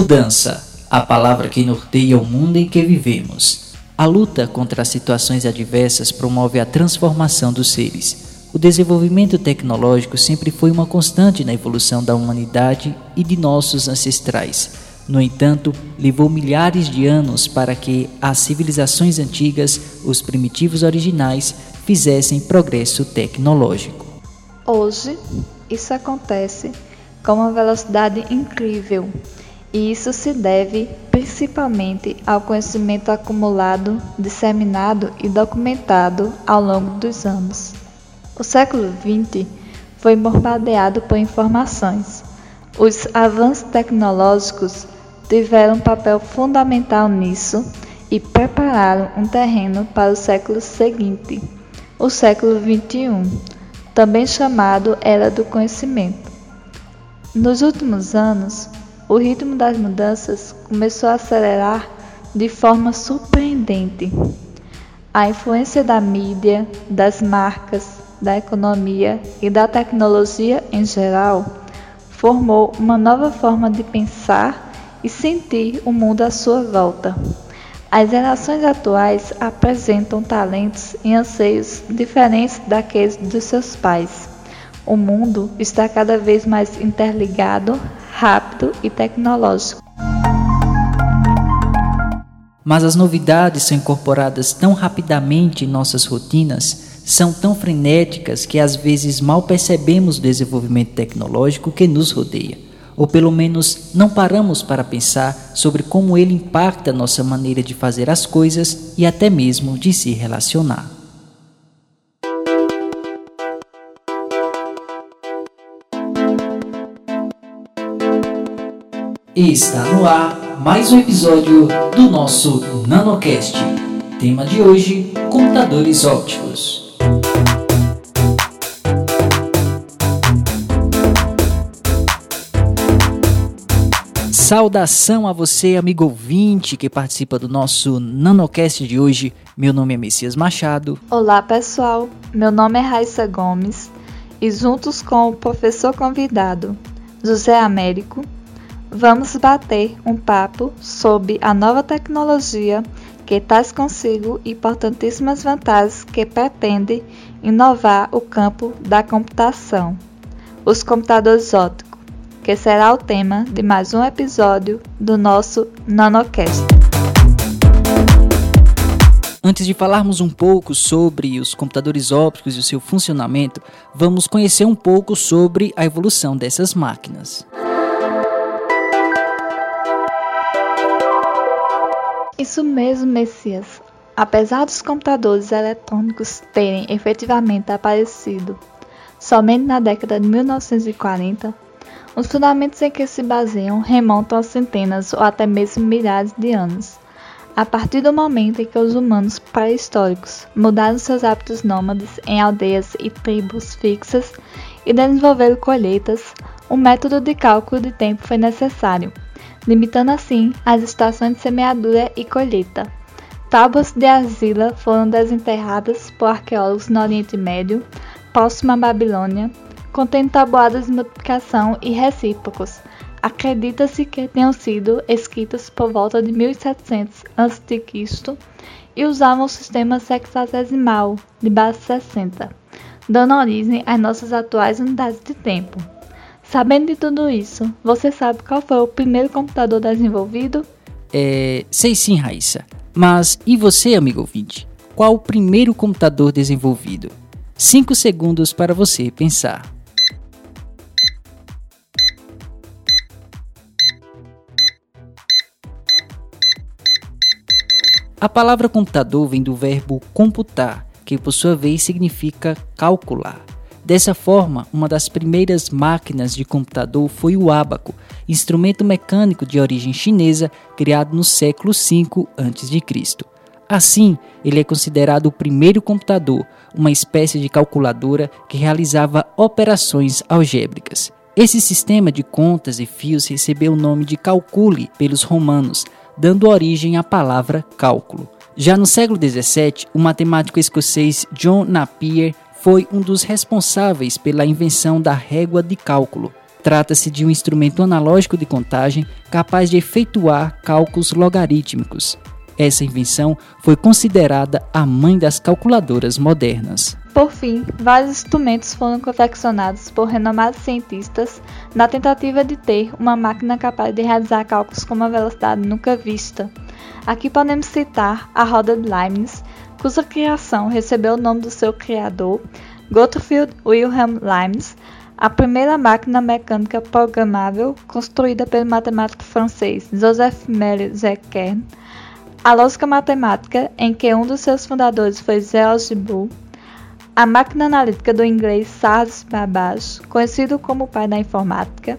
Mudança, a palavra que norteia o mundo em que vivemos. A luta contra as situações adversas promove a transformação dos seres. O desenvolvimento tecnológico sempre foi uma constante na evolução da humanidade e de nossos ancestrais. No entanto, levou milhares de anos para que as civilizações antigas, os primitivos originais, fizessem progresso tecnológico. Hoje, isso acontece com uma velocidade incrível e isso se deve principalmente ao conhecimento acumulado, disseminado e documentado ao longo dos anos. O século XX foi bombardeado por informações. Os avanços tecnológicos tiveram um papel fundamental nisso e prepararam um terreno para o século seguinte, o século XXI, também chamado Era do Conhecimento. Nos últimos anos, o ritmo das mudanças começou a acelerar de forma surpreendente. A influência da mídia, das marcas, da economia e da tecnologia em geral formou uma nova forma de pensar e sentir o mundo à sua volta. As gerações atuais apresentam talentos e anseios diferentes daqueles dos seus pais. O mundo está cada vez mais interligado, rápido e tecnológico. Mas as novidades são incorporadas tão rapidamente em nossas rotinas, são tão frenéticas que às vezes mal percebemos o desenvolvimento tecnológico que nos rodeia, ou pelo menos não paramos para pensar sobre como ele impacta nossa maneira de fazer as coisas e até mesmo de se relacionar. Está no ar mais um episódio do nosso NanoCast. Tema de hoje: computadores ópticos. Saudação a você, amigo ouvinte que participa do nosso NanoCast de hoje. Meu nome é Messias Machado. Olá, pessoal. Meu nome é Raissa Gomes e juntos com o professor convidado José Américo, vamos bater um papo sobre a nova tecnologia que traz consigo importantíssimas vantagens que pretende inovar o campo da computação, os computadores ópticos, que será o tema de mais um episódio do nosso NanoCast. Antes de falarmos um pouco sobre os computadores ópticos e o seu funcionamento, vamos conhecer um pouco sobre a evolução dessas máquinas. Isso mesmo, Messias. Apesar dos computadores eletrônicos terem efetivamente aparecido somente na década de 1940, os fundamentos em que se baseiam remontam a centenas ou até mesmo milhares de anos. A partir do momento em que os humanos pré-históricos mudaram seus hábitos nômades em aldeias e tribos fixas e desenvolveram colheitas, um método de cálculo de tempo foi necessário limitando assim as estações de semeadura e colheita. Tábuas de argila foram desenterradas por arqueólogos no Oriente Médio, próximo à Babilônia, contendo tabuadas de multiplicação e recíprocos. Acredita-se que tenham sido escritas por volta de 1700 a.C. e usavam o sistema sexagesimal de base 60, dando origem às nossas atuais unidades de tempo. Sabendo de tudo isso, você sabe qual foi o primeiro computador desenvolvido? É, sei sim, Raíssa. Mas e você, amigo ouvinte? Qual o primeiro computador desenvolvido? 5 segundos para você pensar. A palavra computador vem do verbo computar, que por sua vez significa calcular. Dessa forma, uma das primeiras máquinas de computador foi o ábaco, instrumento mecânico de origem chinesa criado no século V a.C. Assim, ele é considerado o primeiro computador, uma espécie de calculadora que realizava operações algébricas. Esse sistema de contas e fios recebeu o nome de calcule pelos romanos, dando origem à palavra cálculo. Já no século XVII, o matemático escocês John Napier foi um dos responsáveis pela invenção da régua de cálculo. Trata-se de um instrumento analógico de contagem capaz de efetuar cálculos logarítmicos. Essa invenção foi considerada a mãe das calculadoras modernas. Por fim, vários instrumentos foram confeccionados por renomados cientistas na tentativa de ter uma máquina capaz de realizar cálculos com uma velocidade nunca vista. Aqui podemos citar a roda de Leibniz, cuja criação recebeu o nome do seu criador, Gottfried Wilhelm Leibniz, a primeira máquina mecânica programável construída pelo matemático francês Joseph Marie Zekern, a lógica matemática, em que um dos seus fundadores foi George Boole, a máquina analítica do inglês Charles Babbage, conhecido como o pai da informática.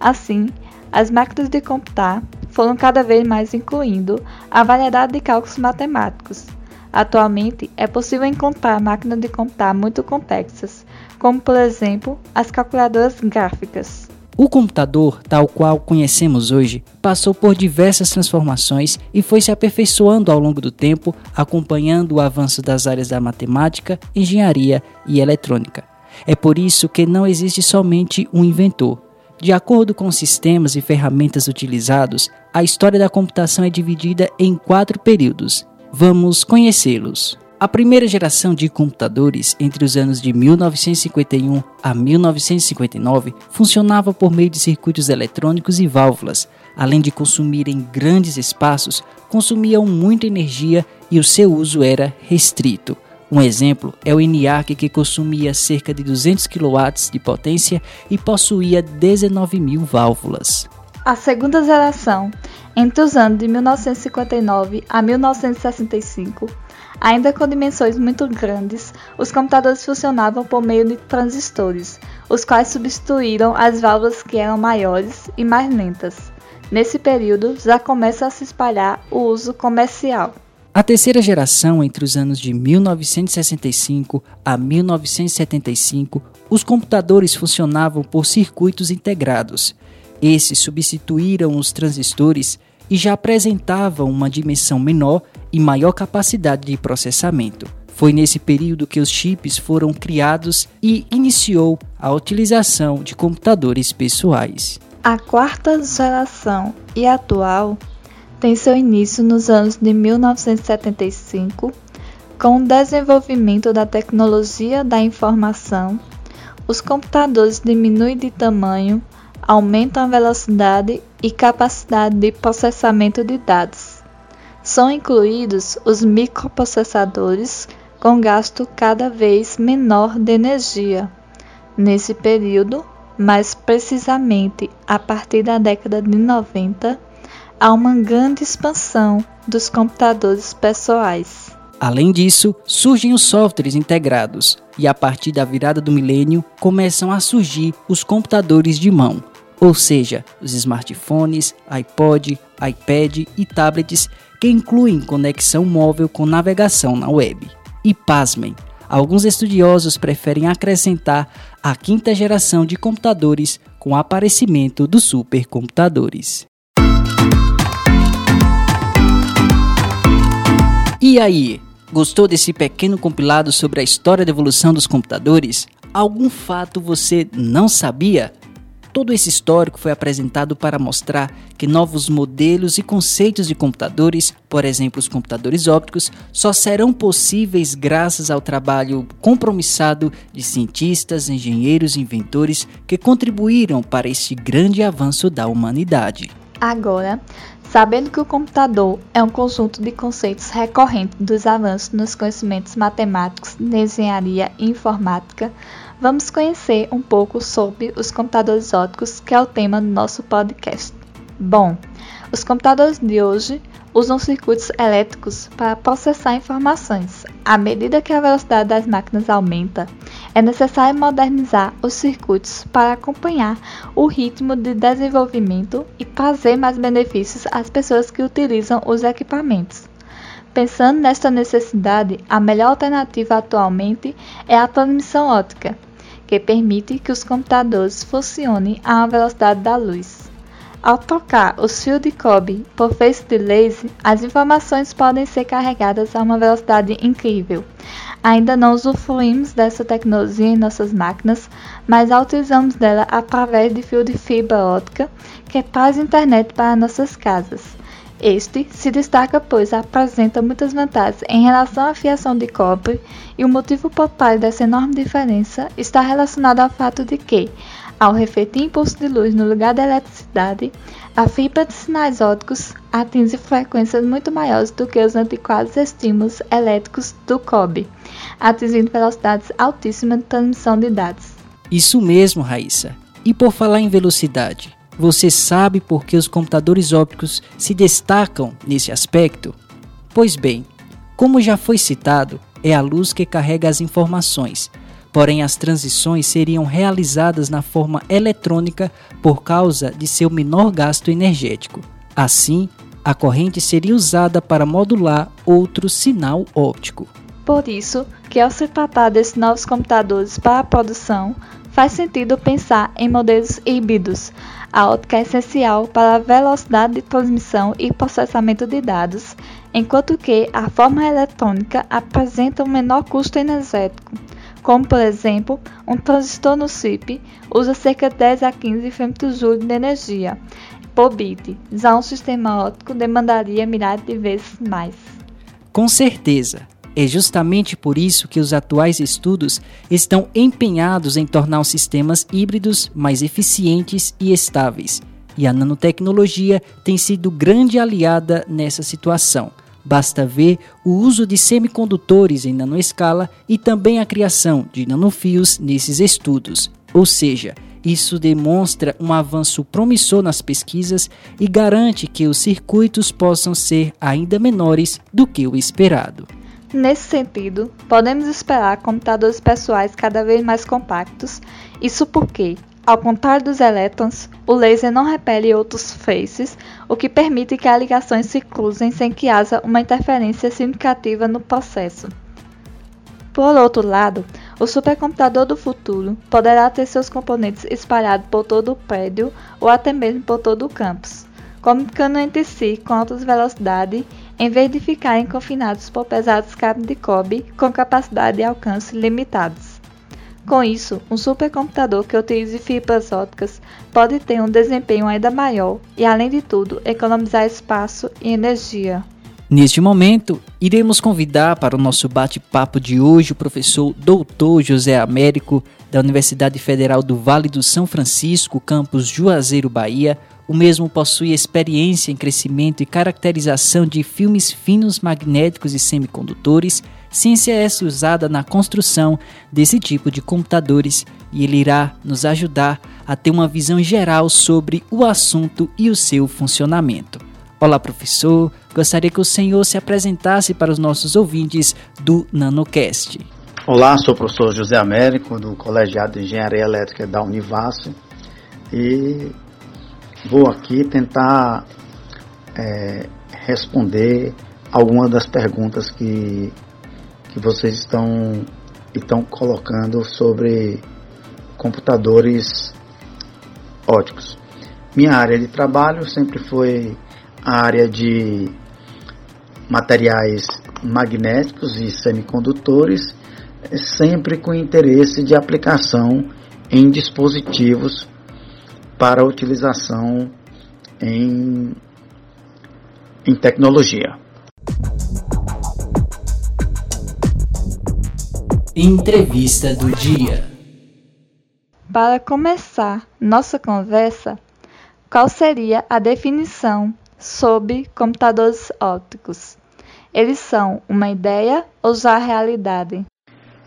Assim, as máquinas de computar foram cada vez mais incluindo a variedade de cálculos matemáticos. Atualmente, é possível encontrar máquinas de computar muito complexas, como por exemplo as calculadoras gráficas. O computador, tal qual conhecemos hoje, passou por diversas transformações e foi se aperfeiçoando ao longo do tempo, acompanhando o avanço das áreas da matemática, engenharia e eletrônica. É por isso que não existe somente um inventor. De acordo com os sistemas e ferramentas utilizados, a história da computação é dividida em quatro períodos. Vamos conhecê-los. A primeira geração de computadores, entre os anos de 1951 a 1959, funcionava por meio de circuitos eletrônicos e válvulas. Além de consumirem grandes espaços, consumiam muita energia e o seu uso era restrito. Um exemplo é o ENIAC, que consumia cerca de 200 kW de potência e possuía 19 mil válvulas. A segunda geração, entre os anos de 1959 a 1965, Ainda com dimensões muito grandes, os computadores funcionavam por meio de transistores, os quais substituíram as válvulas que eram maiores e mais lentas. Nesse período já começa a se espalhar o uso comercial. A terceira geração, entre os anos de 1965 a 1975, os computadores funcionavam por circuitos integrados. Esses substituíram os transistores e já apresentavam uma dimensão menor e maior capacidade de processamento. Foi nesse período que os chips foram criados e iniciou a utilização de computadores pessoais. A quarta geração e atual tem seu início nos anos de 1975, com o desenvolvimento da tecnologia da informação. Os computadores diminuem de tamanho, aumentam a velocidade e capacidade de processamento de dados. São incluídos os microprocessadores com gasto cada vez menor de energia. Nesse período, mais precisamente a partir da década de 90, há uma grande expansão dos computadores pessoais. Além disso, surgem os softwares integrados, e a partir da virada do milênio começam a surgir os computadores de mão, ou seja, os smartphones, iPod, iPad e tablets que incluem conexão móvel com navegação na web. E pasmem, alguns estudiosos preferem acrescentar a quinta geração de computadores com o aparecimento dos supercomputadores. E aí, gostou desse pequeno compilado sobre a história da evolução dos computadores? Algum fato você não sabia? Todo esse histórico foi apresentado para mostrar que novos modelos e conceitos de computadores, por exemplo, os computadores ópticos, só serão possíveis graças ao trabalho compromissado de cientistas, engenheiros e inventores que contribuíram para este grande avanço da humanidade. Agora, sabendo que o computador é um conjunto de conceitos recorrentes dos avanços nos conhecimentos matemáticos, engenharia e informática, vamos conhecer um pouco sobre os computadores ópticos, que é o tema do nosso podcast. Bom, os computadores de hoje usam circuitos elétricos para processar informações. À medida que a velocidade das máquinas aumenta, é necessário modernizar os circuitos para acompanhar o ritmo de desenvolvimento e trazer mais benefícios às pessoas que utilizam os equipamentos. Pensando nesta necessidade, a melhor alternativa atualmente é a transmissão óptica, que permite que os computadores funcionem à velocidade da luz. Ao tocar os fios de cobre por feixe de laser, as informações podem ser carregadas a uma velocidade incrível. Ainda não usufruímos dessa tecnologia em nossas máquinas, mas a utilizamos dela através de fio de fibra óptica que traz internet para nossas casas. Este se destaca pois apresenta muitas vantagens em relação à fiação de cobre e o motivo trás dessa enorme diferença está relacionado ao fato de que, ao refletir impulso de luz no lugar da eletricidade, a fibra de sinais ópticos atinge frequências muito maiores do que os antiquados estímulos elétricos do cobre, atingindo velocidades altíssimas de transmissão de dados. Isso mesmo, Raíssa. E por falar em velocidade, você sabe por que os computadores ópticos se destacam nesse aspecto? Pois bem, como já foi citado, é a luz que carrega as informações. Porém, as transições seriam realizadas na forma eletrônica por causa de seu menor gasto energético. Assim, a corrente seria usada para modular outro sinal óptico. Por isso, que ao se tratar desses novos computadores para a produção, faz sentido pensar em modelos híbridos, a ótica é essencial para a velocidade de transmissão e processamento de dados, enquanto que a forma eletrônica apresenta um menor custo energético, como por exemplo, um transistor no chip usa cerca de 10 a 15 FJ de energia por bit, já um sistema óptico demandaria milhares de vezes mais. Com certeza, é justamente por isso que os atuais estudos estão empenhados em tornar os sistemas híbridos mais eficientes e estáveis. E a nanotecnologia tem sido grande aliada nessa situação. Basta ver o uso de semicondutores em nanoescala e também a criação de nanofios nesses estudos. Ou seja, isso demonstra um avanço promissor nas pesquisas e garante que os circuitos possam ser ainda menores do que o esperado. Nesse sentido, podemos esperar computadores pessoais cada vez mais compactos, isso porque, ao contrário dos elétrons, o laser não repele outros faces, o que permite que as ligações se cruzem sem que haja uma interferência significativa no processo. Por outro lado, o supercomputador do futuro poderá ter seus componentes espalhados por todo o prédio ou até mesmo por todo o campus, comunicando entre si com alta velocidade em vez de ficarem confinados por pesados cabos de cobre com capacidade e alcance limitados. Com isso, um supercomputador que utilize fibras ópticas pode ter um desempenho ainda maior e, além de tudo, economizar espaço e energia. Neste momento, iremos convidar para o nosso bate-papo de hoje o professor Dr. José Américo, da Universidade Federal do Vale do São Francisco, campus Juazeiro, Bahia, o mesmo possui experiência em crescimento e caracterização de filmes finos magnéticos e semicondutores, ciência essa usada na construção desse tipo de computadores e ele irá nos ajudar a ter uma visão geral sobre o assunto e o seu funcionamento. Olá, professor. Gostaria que o senhor se apresentasse para os nossos ouvintes do NanoCast. Olá, sou o professor José Américo, do Colegiado de Engenharia Elétrica da Univasso, e vou aqui tentar é, responder algumas das perguntas que, que vocês estão, estão colocando sobre computadores óticos. Minha área de trabalho sempre foi a área de materiais magnéticos e semicondutores, sempre com interesse de aplicação em dispositivos para utilização em, em tecnologia. Entrevista do dia. Para começar nossa conversa, qual seria a definição sobre computadores ópticos? Eles são uma ideia ou já realidade?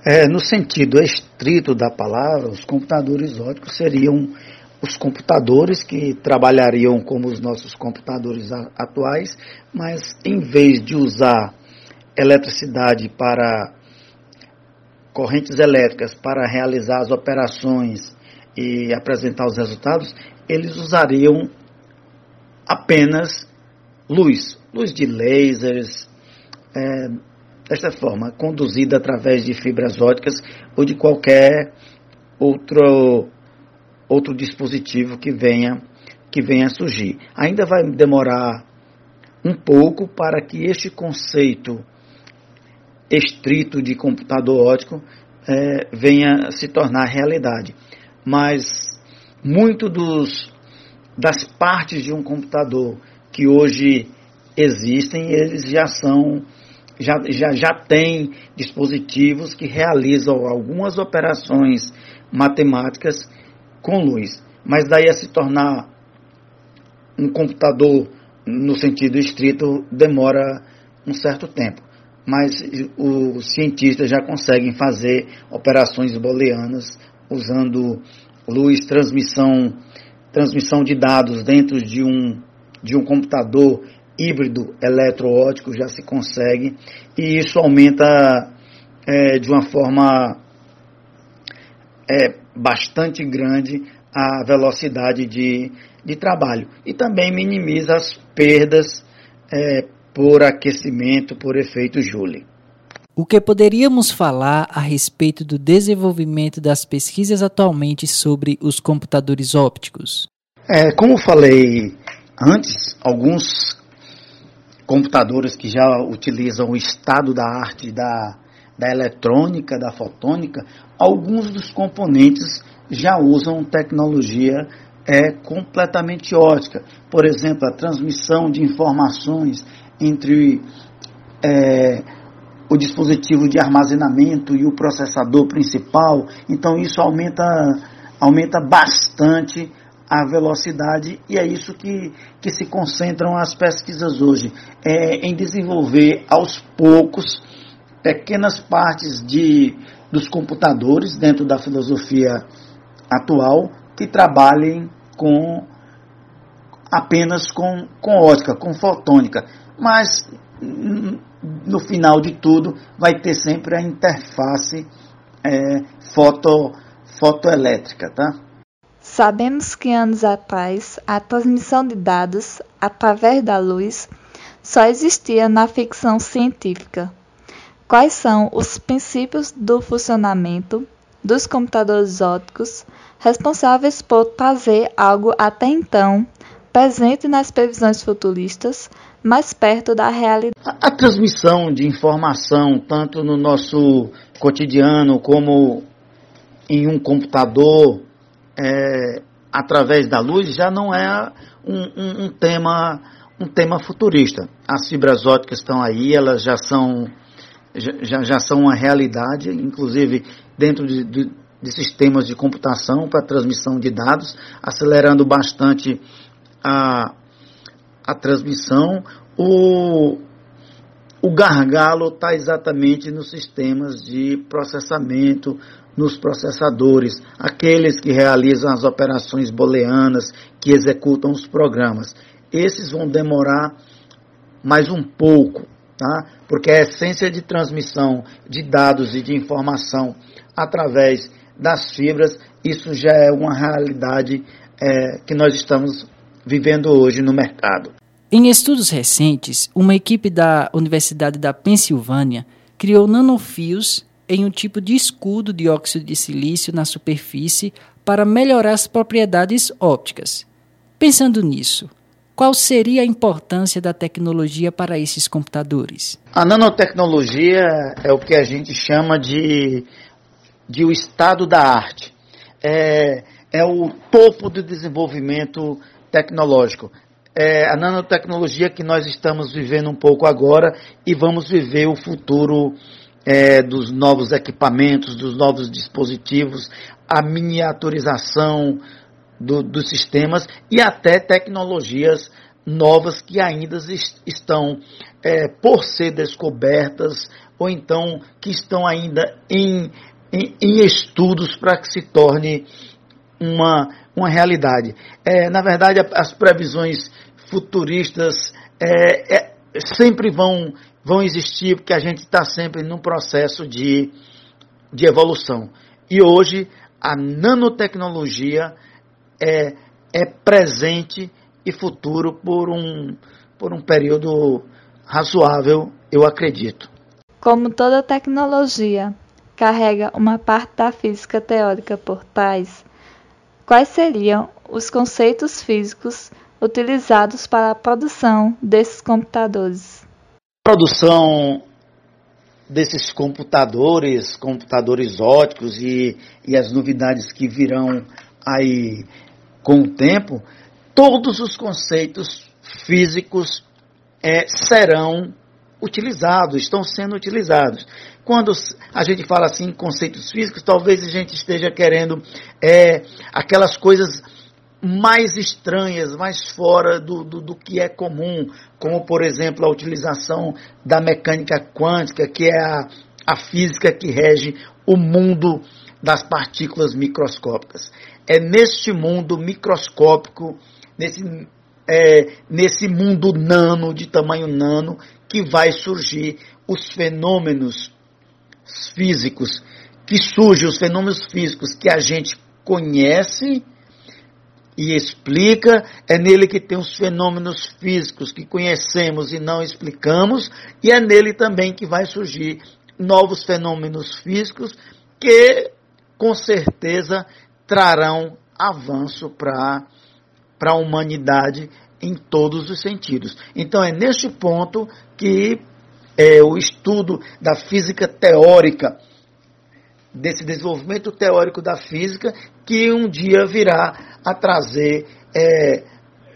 É, no sentido estrito da palavra, os computadores ópticos seriam os computadores que trabalhariam como os nossos computadores atuais, mas em vez de usar eletricidade para correntes elétricas para realizar as operações e apresentar os resultados, eles usariam apenas luz, luz de lasers, é, desta forma, conduzida através de fibras óticas ou de qualquer outro outro dispositivo que venha que venha surgir. Ainda vai demorar um pouco para que este conceito estrito de computador óptico é, venha se tornar realidade. Mas muito dos, das partes de um computador que hoje existem, eles já são já, já, já tem dispositivos que realizam algumas operações matemáticas com luz. Mas daí a se tornar um computador no sentido estrito demora um certo tempo. Mas os cientistas já conseguem fazer operações booleanas usando luz, transmissão, transmissão de dados dentro de um, de um computador híbrido eletroótico já se consegue e isso aumenta é, de uma forma é, bastante grande a velocidade de, de trabalho e também minimiza as perdas é, por aquecimento por efeito Joule. O que poderíamos falar a respeito do desenvolvimento das pesquisas atualmente sobre os computadores ópticos? É, como falei antes, alguns computadores que já utilizam o estado da arte da, da eletrônica, da fotônica, alguns dos componentes já usam tecnologia é completamente ótica. Por exemplo, a transmissão de informações entre é, o dispositivo de armazenamento e o processador principal. Então isso aumenta, aumenta bastante a velocidade e é isso que, que se concentram as pesquisas hoje, é, em desenvolver aos poucos pequenas partes de, dos computadores dentro da filosofia atual que trabalhem com apenas com, com ótica, com fotônica, mas no final de tudo vai ter sempre a interface é, foto, fotoelétrica, tá? Sabemos que anos atrás a transmissão de dados através da luz só existia na ficção científica. Quais são os princípios do funcionamento dos computadores ópticos responsáveis por trazer algo até então presente nas previsões futuristas mais perto da realidade. A, a, transmissão de informação, tanto no nosso cotidiano como em um computador, é, através da luz, já não é um, um, um, tema um tema futurista. As fibras ópticas estão aí, elas já são já, já são uma realidade, inclusive dentro de, de, de sistemas de computação para transmissão de dados, acelerando bastante a, a transmissão. O, o gargalo está exatamente nos sistemas de processamento, nos processadores, aqueles que realizam as operações booleanas, que executam os programas. Esses vão demorar mais um pouco, tá? porque a essência de transmissão de dados e de informação através das fibras, isso já é uma realidade é, que nós estamos vivendo hoje no mercado. Em estudos recentes, uma equipe da Universidade da Pensilvânia criou nanofios em um tipo de escudo de óxido de silício na superfície para melhorar as propriedades ópticas. Pensando nisso, qual seria a importância da tecnologia para esses computadores? A nanotecnologia é o que a gente chama de, de o estado da arte. É, é o topo do desenvolvimento tecnológico. É a nanotecnologia que nós estamos vivendo um pouco agora e vamos viver o futuro é, dos novos equipamentos, dos novos dispositivos, a miniaturização do, dos sistemas e até tecnologias novas que ainda estão é, por ser descobertas ou então que estão ainda em, em, em estudos para que se torne uma, uma realidade. É, na verdade, as previsões futuristas é, é, sempre vão, vão existir, porque a gente está sempre num processo de, de evolução. E hoje, a nanotecnologia é, é presente e futuro por um, por um período razoável, eu acredito. Como toda tecnologia carrega uma parte da física teórica por trás, Quais seriam os conceitos físicos utilizados para a produção desses computadores. A produção desses computadores, computadores óticos e, e as novidades que virão aí com o tempo, todos os conceitos físicos é, serão utilizados, estão sendo utilizados. Quando a gente fala assim conceitos físicos, talvez a gente esteja querendo é, aquelas coisas mais estranhas, mais fora do, do, do, que é comum, como por exemplo a utilização da mecânica quântica, que é a, a física que rege o mundo das partículas microscópicas. É neste mundo microscópico, nesse, é, nesse mundo nano, de tamanho nano, que vai surgir os fenômenos físicos, que surgem os fenômenos físicos que a gente conhece e explica, é nele que tem os fenômenos físicos que conhecemos e não explicamos, e é nele também que vai surgir novos fenômenos físicos que, com certeza, trarão avanço para a humanidade em todos os sentidos. Então, é neste ponto que é, o estudo da física teórica desse desenvolvimento teórico da física que um dia virá a trazer é,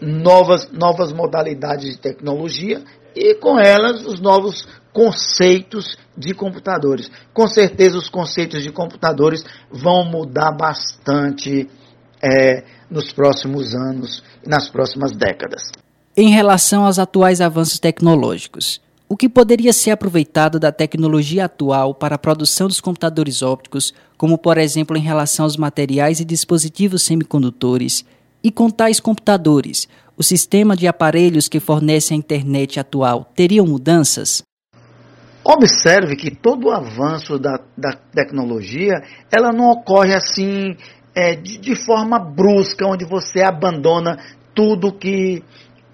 novas, novas modalidades de tecnologia e com elas os novos conceitos de computadores. Com certeza os conceitos de computadores vão mudar bastante é, nos próximos anos e nas próximas décadas. Em relação aos atuais avanços tecnológicos, o que poderia ser aproveitado da tecnologia atual para a produção dos computadores ópticos, como por exemplo em relação aos materiais e dispositivos semicondutores, e com tais computadores, o sistema de aparelhos que fornecem a internet atual teriam mudanças? Observe que todo o avanço da, da tecnologia, ela não ocorre assim é, de, de, forma brusca, onde você abandona tudo que,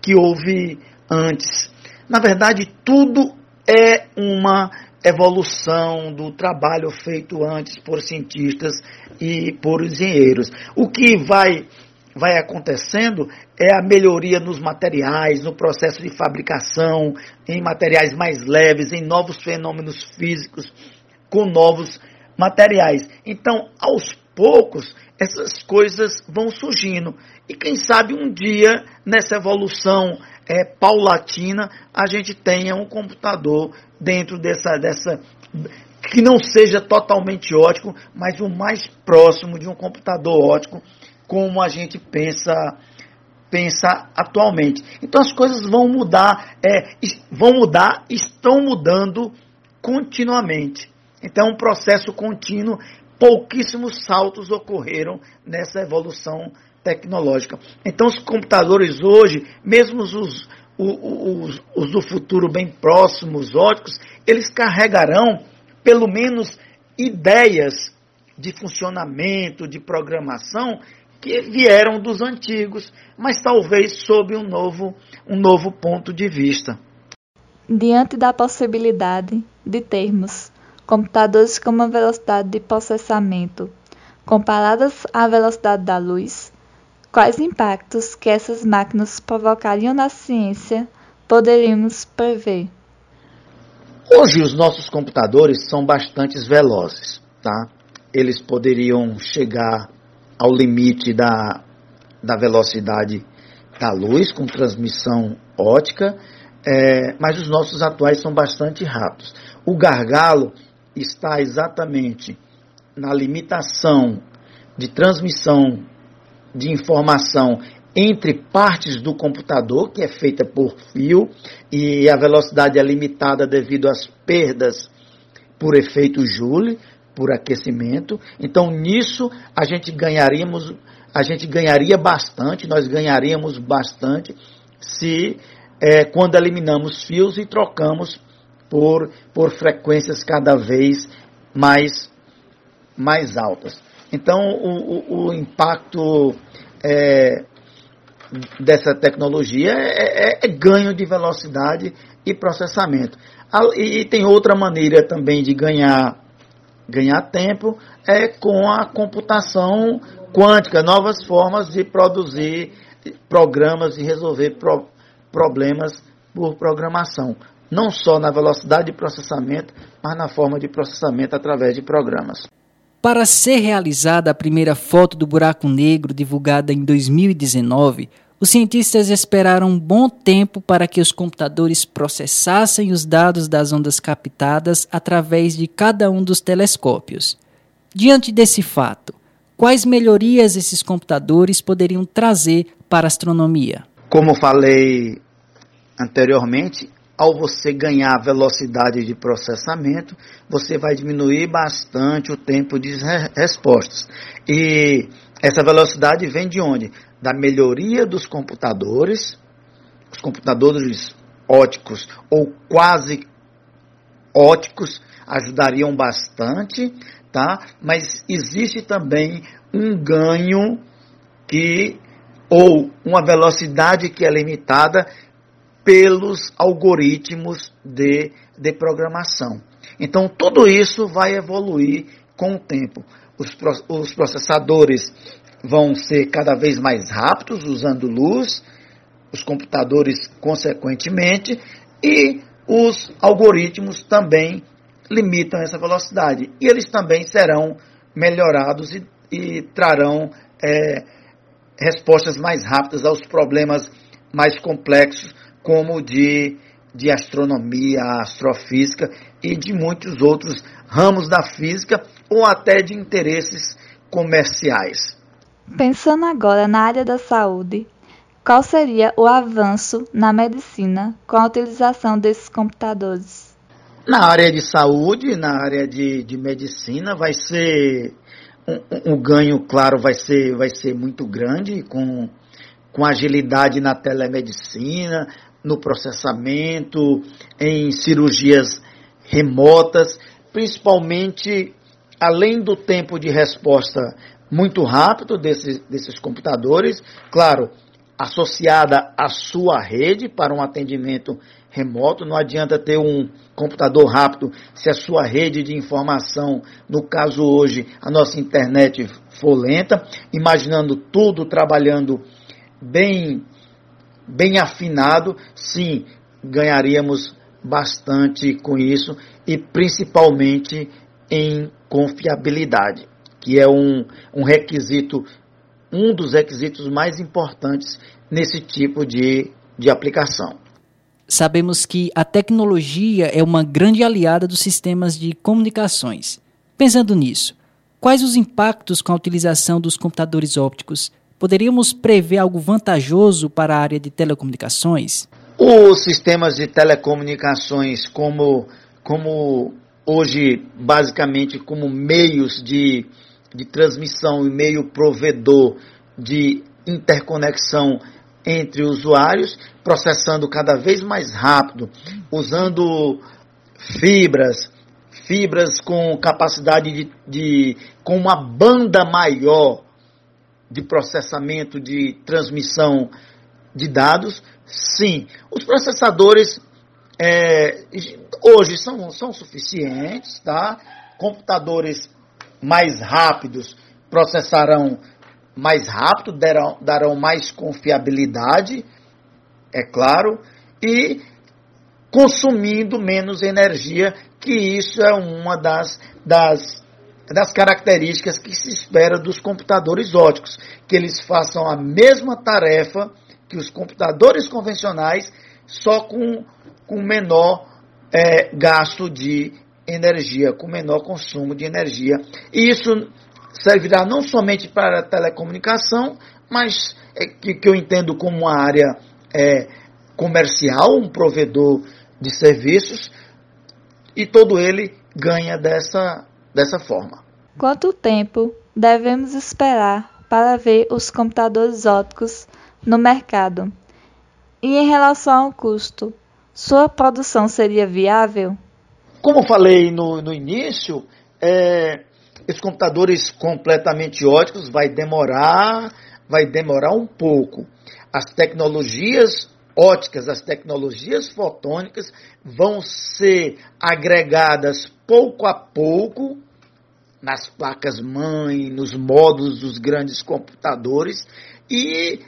que houve antes. Na verdade, tudo é uma evolução do trabalho feito antes por cientistas e por engenheiros. O que vai, vai acontecendo é a melhoria nos materiais, no processo de fabricação, em materiais mais leves, em novos fenômenos físicos, com novos materiais. Então, aos poucos, essas coisas vão surgindo. E quem sabe um dia, nessa evolução é, paulatina, a gente tenha um computador dentro dessa, dessa. que não seja totalmente ótico, mas o mais próximo de um computador ótico, como a gente pensa pensa atualmente. Então as coisas vão mudar, é, vão mudar, estão mudando continuamente. Então é um processo contínuo. Pouquíssimos saltos ocorreram nessa evolução tecnológica. Então, os computadores hoje, mesmo os, os, os, do futuro bem próximos, óticos, eles carregarão pelo menos ideias de funcionamento, de programação que vieram dos antigos, mas talvez sob um novo, um novo ponto de vista. Diante da possibilidade de termos computadores com uma velocidade de processamento comparadas à velocidade da luz, Quais impactos que essas máquinas provocariam na ciência poderíamos prever? Hoje os nossos computadores são bastante velozes, tá? Eles poderiam chegar ao limite da, da velocidade da luz com transmissão ótica, é, mas os nossos atuais são bastante rápidos. O gargalo está exatamente na limitação de transmissão de informação entre partes do computador, que é feita por fio, e a velocidade é limitada devido às perdas por efeito Joule, por aquecimento. Então, nisso a gente ganharíamos, a gente ganharia bastante, nós ganharíamos bastante se é, quando eliminamos fios e trocamos por, por frequências cada vez mais, mais altas. Então, o, o, o impacto é, dessa tecnologia é, é, é, ganho de velocidade e processamento. E, e tem outra maneira também de ganhar ganhar tempo é com a computação quântica, novas formas de produzir programas e resolver pro, problemas por programação, não só na velocidade de processamento, mas na forma de processamento através de programas. Para ser realizada a primeira foto do buraco negro divulgada em 2019, os cientistas esperaram um bom tempo para que os computadores processassem os dados das ondas captadas através de cada um dos telescópios. Diante desse fato, quais melhorias esses computadores poderiam trazer para a astronomia? Como falei anteriormente, ao você ganhar velocidade de processamento, você vai diminuir bastante o tempo de respostas. E essa velocidade vem de onde? Da melhoria dos computadores, os computadores óticos ou quase óticos ajudariam bastante, tá? Mas existe também um ganho que ou uma velocidade que é limitada pelos algoritmos de, de programação. Então, tudo isso vai evoluir com o tempo. Os, os processadores vão ser cada vez mais rápidos, usando luz, os computadores, consequentemente, e os algoritmos também limitam essa velocidade. E eles também serão melhorados e, e trarão é, respostas mais rápidas aos problemas mais complexos como de, de astronomia, astrofísica e de muitos outros ramos da física ou até de interesses comerciais. Pensando agora na área da saúde, qual seria o avanço na medicina com a utilização desses computadores? Na área de saúde, na área de, de medicina, vai ser um, um, ganho, claro, vai ser, vai ser muito grande com, com agilidade na telemedicina, no processamento, em cirurgias remotas, principalmente além do tempo de resposta muito rápido desses, desses computadores, claro, associada à sua rede para um atendimento remoto. Não adianta ter um computador rápido se a sua rede de informação, no caso hoje, a nossa internet for lenta, imaginando tudo trabalhando bem bem afinado, sim, ganharíamos bastante com isso e principalmente em confiabilidade, que é um, um requisito, um dos requisitos mais importantes nesse tipo de, de aplicação. Sabemos que a tecnologia é uma grande aliada dos sistemas de comunicações. Pensando nisso, quais os impactos com a utilização dos computadores ópticos Poderíamos prever algo vantajoso para a área de telecomunicações? Os sistemas de telecomunicações, como, como hoje, basicamente, como meios de, de transmissão e meio provedor de interconexão entre usuários, processando cada vez mais rápido, usando fibras, fibras com capacidade de, de com uma banda maior de processamento, de transmissão de dados, sim. Os processadores é, hoje são, são suficientes, tá? Computadores mais rápidos processarão mais rápido, darão, darão mais confiabilidade, é claro, e consumindo menos energia, que isso é uma das, das das características que se espera dos computadores óticos, que eles façam a mesma tarefa que os computadores convencionais, só com, com menor é, gasto de energia, com menor consumo de energia. E isso servirá não somente para a telecomunicação, mas é, que, que eu entendo como uma área é, comercial, um provedor de serviços, e todo ele ganha dessa, dessa forma. Quanto tempo devemos esperar para ver os computadores ópticos no mercado? E em relação ao custo, sua produção seria viável? Como falei no, no início, é, esses computadores completamente óticos vai demorar, vai demorar um pouco. As tecnologias óticas, as tecnologias fotônicas vão ser agregadas pouco a pouco nas placas-mãe, nos modos dos grandes computadores, e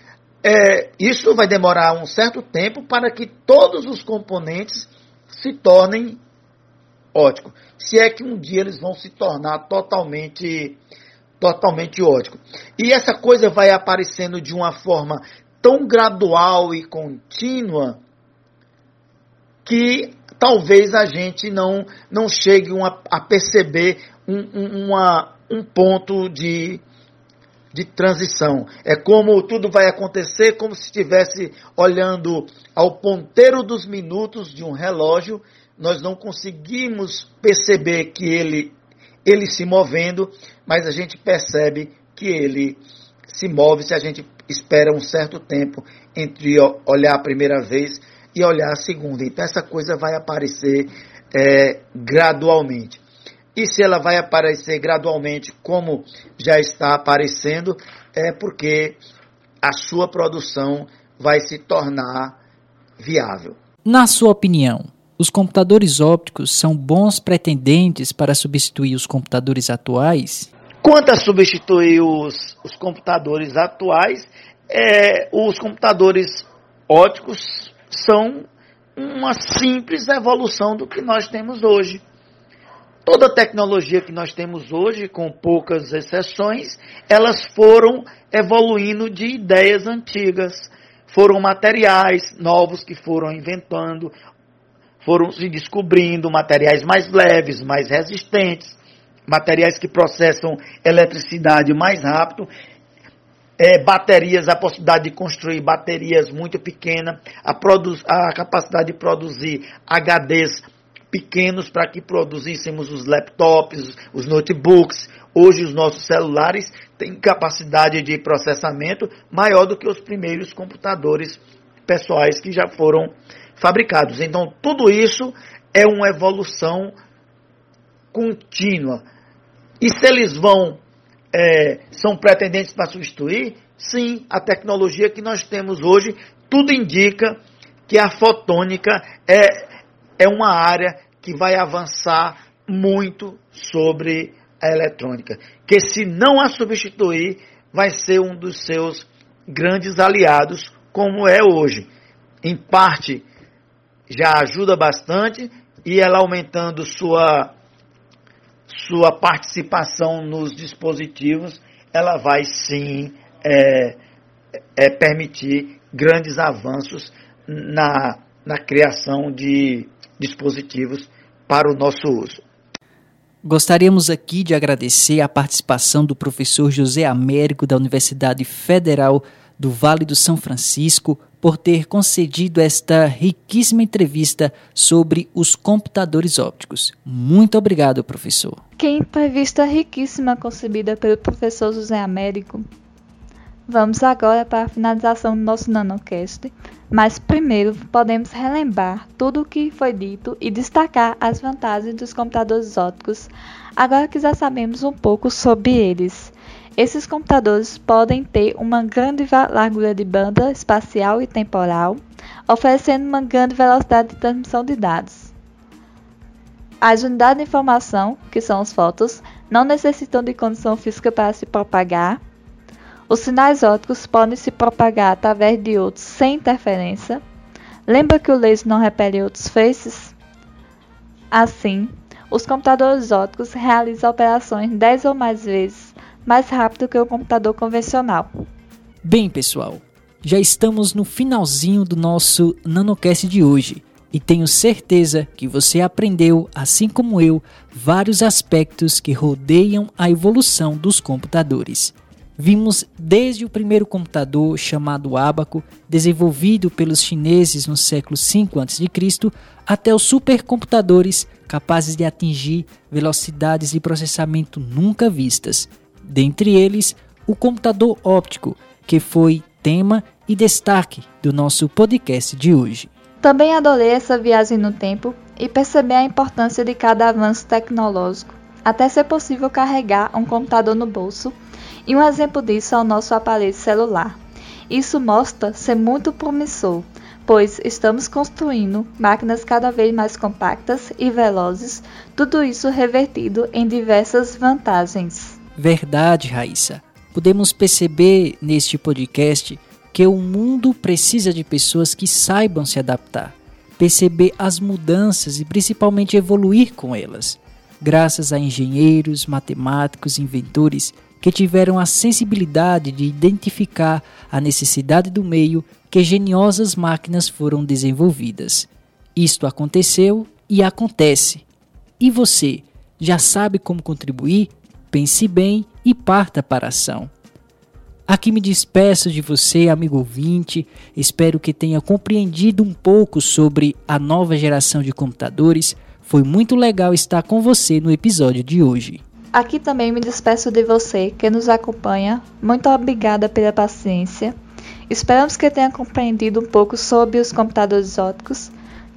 é, isso vai demorar um certo tempo para que todos os componentes se tornem óticos. Se é que um dia eles vão se tornar totalmente totalmente ótico. E essa coisa vai aparecendo de uma forma tão gradual e contínua que talvez a gente não, não chegue uma, a perceber um, um, uma, um ponto de, de transição. É como tudo vai acontecer, como se estivesse olhando ao ponteiro dos minutos de um relógio. Nós não conseguimos perceber que ele, ele se movendo, mas a gente percebe que ele se move se a gente espera um certo tempo entre olhar a primeira vez e olhar a segunda. Então essa coisa vai aparecer é, gradualmente. E se ela vai aparecer gradualmente, como já está aparecendo, é porque a sua produção vai se tornar viável. Na sua opinião, os computadores ópticos são bons pretendentes para substituir os computadores atuais? Quanto a substituir os, os computadores atuais, é, os computadores ópticos são uma simples evolução do que nós temos hoje. Toda a tecnologia que nós temos hoje, com poucas exceções, elas foram evoluindo de ideias antigas. Foram materiais novos que foram inventando, foram se descobrindo materiais mais leves, mais resistentes, materiais que processam eletricidade mais rápido, é, baterias, a possibilidade de construir baterias muito pequenas, a, a capacidade de produzir HDs pequenos para que produzíssemos os laptops, os notebooks. Hoje os nossos celulares têm capacidade de processamento maior do que os primeiros computadores pessoais que já foram fabricados. Então tudo isso é uma evolução contínua. E se eles vão é, são pretendentes para substituir? Sim, a tecnologia que nós temos hoje, tudo indica que a fotônica é, é uma área que vai avançar muito sobre a eletrônica. Que se não a substituir, vai ser um dos seus grandes aliados, como é hoje. Em parte, já ajuda bastante e ela aumentando sua, sua participação nos dispositivos, ela vai sim é, é, permitir grandes avanços na, na criação de dispositivos para o nosso uso. Gostaríamos aqui de agradecer a participação do professor José Américo da Universidade Federal do Vale do São Francisco por ter concedido esta riquíssima entrevista sobre os computadores ópticos. Muito obrigado, professor. Que entrevista riquíssima concebida pelo professor José Américo. Vamos agora para a finalização do nosso NanoCast, mas primeiro podemos relembrar tudo o que foi dito e destacar as vantagens dos computadores ópticos, agora que já sabemos um pouco sobre eles. Esses computadores podem ter uma grande largura de banda espacial e temporal, oferecendo uma grande velocidade de transmissão de dados. As unidades de informação, que são as fotos, não necessitam de condição física para se propagar, os sinais ópticos podem se propagar através de outros sem interferência. Lembra que o laser não repele outros faces? Assim, os computadores ópticos realizam operações 10 ou mais vezes mais rápido que o computador convencional. Bem, pessoal, já estamos no finalzinho do nosso NanoCast de hoje e tenho certeza que você aprendeu, assim como eu, vários aspectos que rodeiam a evolução dos computadores. Vimos desde o primeiro computador chamado Abaco, desenvolvido pelos chineses no século V a.C., até os supercomputadores capazes de atingir velocidades de processamento nunca vistas. Dentre eles, o computador óptico, que foi tema e destaque do nosso podcast de hoje. Também adorei essa viagem no tempo e percebi a importância de cada avanço tecnológico, até ser possível carregar um computador no bolso e um exemplo disso é o nosso aparelho celular. Isso mostra ser muito promissor, pois estamos construindo máquinas cada vez mais compactas e velozes, tudo isso revertido em diversas vantagens. Verdade, Raíssa. Podemos perceber neste podcast que o mundo precisa de pessoas que saibam se adaptar, perceber as mudanças e principalmente evoluir com elas. Graças a engenheiros, matemáticos, inventores que tiveram a sensibilidade de identificar a necessidade do meio que geniosas máquinas foram desenvolvidas. Isto aconteceu e acontece. E você já sabe como contribuir? Pense bem e parta para a ação. Aqui me despeço de você, amigo ouvinte. Espero que tenha compreendido um pouco sobre a nova geração de computadores. Foi muito legal estar com você no episódio de hoje. Aqui também me despeço de você que nos acompanha. Muito obrigada pela paciência. Esperamos que tenha compreendido um pouco sobre os computadores óticos.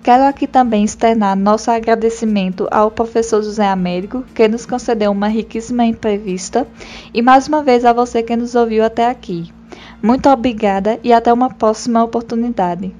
Quero aqui também externar nosso agradecimento ao professor José Américo, que nos concedeu uma riquíssima entrevista, e mais uma vez a você que nos ouviu até aqui. Muito obrigada e até uma próxima oportunidade.